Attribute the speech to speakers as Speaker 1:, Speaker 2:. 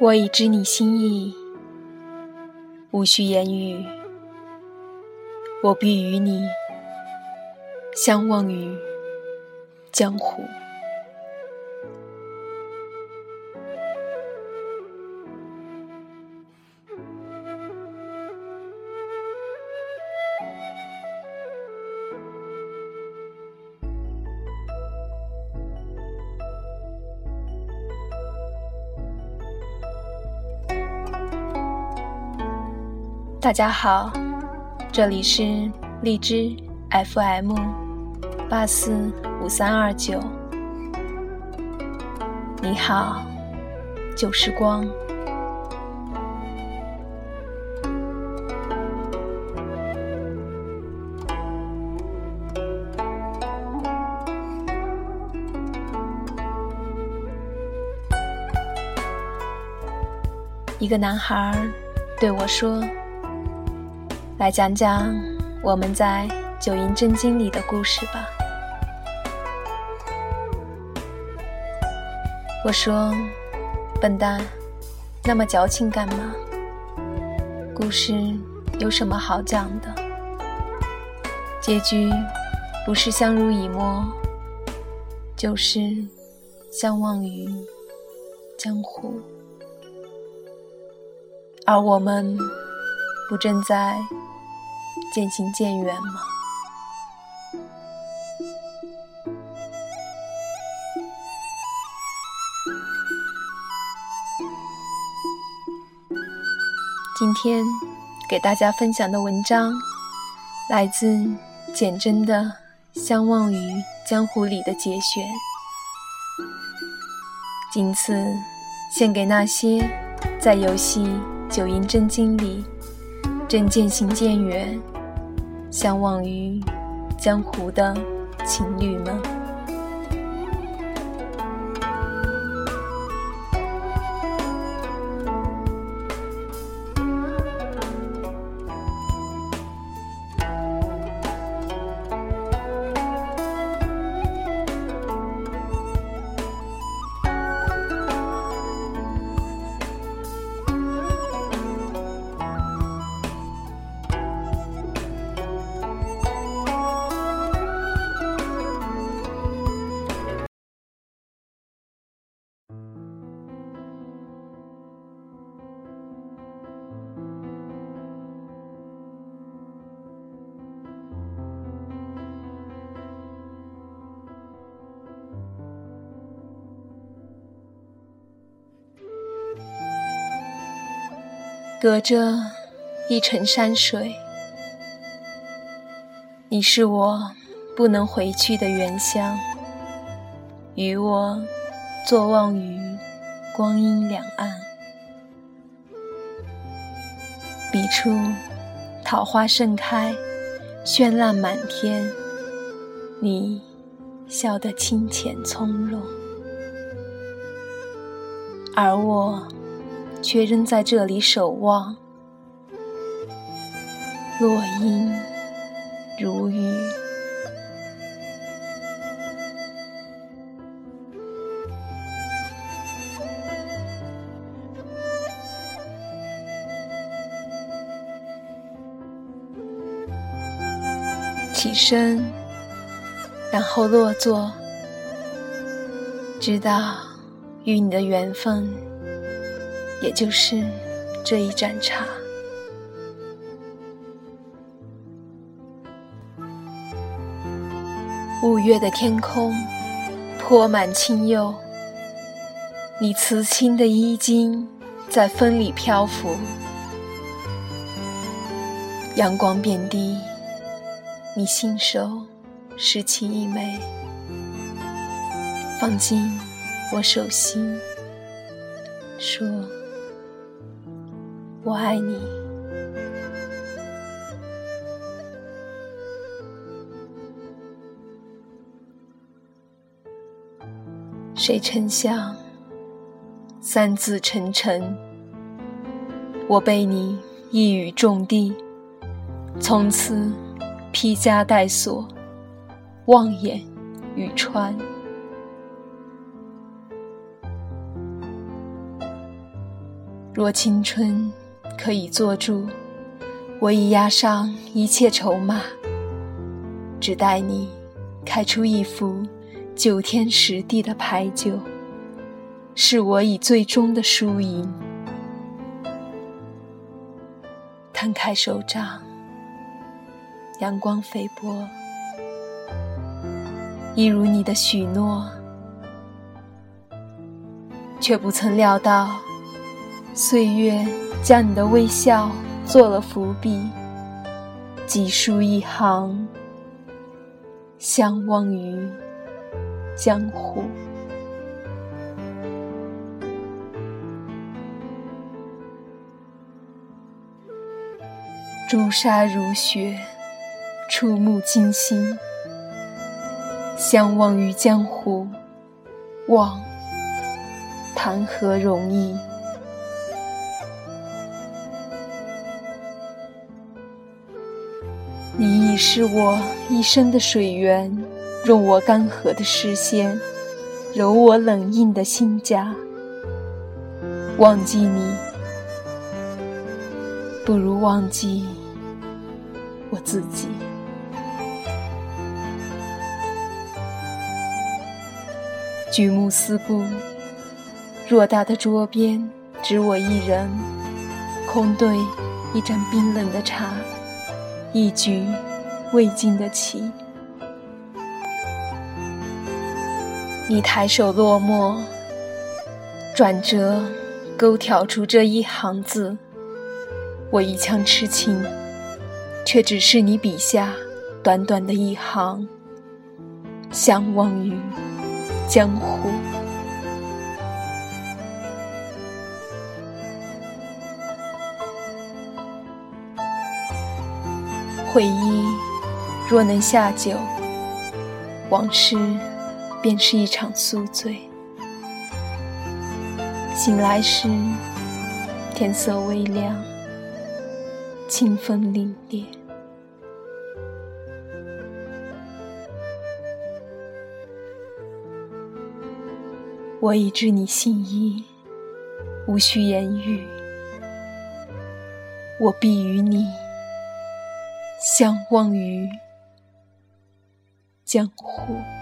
Speaker 1: 我已知你心意，无需言语，我必与你相忘于江湖。大家好，这里是荔枝 FM 八四五三二九。你好，旧时光。一个男孩对我说。来讲讲我们在九阴真经里的故事吧。我说：“笨蛋，那么矫情干嘛？故事有什么好讲的？结局不是相濡以沫，就是相忘于江湖。而我们不正在……”渐行渐远吗？今天给大家分享的文章来自简真的《相忘于江湖》里的节选，仅此献给那些在游戏《九阴真经》里正渐行渐远。相忘于江湖的情侣们。隔着一程山水，你是我不能回去的原乡，与我坐望于光阴两岸。彼处桃花盛开，绚烂满天，你笑得清浅从容，而我。却仍在这里守望，落英如雨，起身，然后落座，直到与你的缘分。也就是这一盏茶。五月的天空泼满清幽，你瓷青的衣襟在风里漂浮，阳光遍地，你信手拾起一枚，放进我手心，说。我爱你。谁曾想，三字沉沉，我被你一语中的，从此披枷带锁，望眼欲穿。若青春可以做主，我已押上一切筹码，只待你开出一副九天十地的牌九，是我以最终的输赢。摊开手掌，阳光飞波，一如你的许诺，却不曾料到。岁月将你的微笑做了伏笔，几书一行，相忘于江湖。朱砂如雪，触目惊心。相忘于江湖，忘谈何容易？你已是我一生的水源，润我干涸的视线，揉我冷硬的心颊。忘记你，不如忘记我自己。举目四顾，偌大的桌边只我一人，空对一盏冰冷的茶。一局未尽的棋，你抬手落墨，转折勾挑出这一行字，我一腔痴情，却只是你笔下短短的一行，相忘于江湖。回忆若能下酒，往事便是一场宿醉。醒来时，天色微亮，清风凛冽。我已知你心意，无需言语，我必与你。相忘于江湖。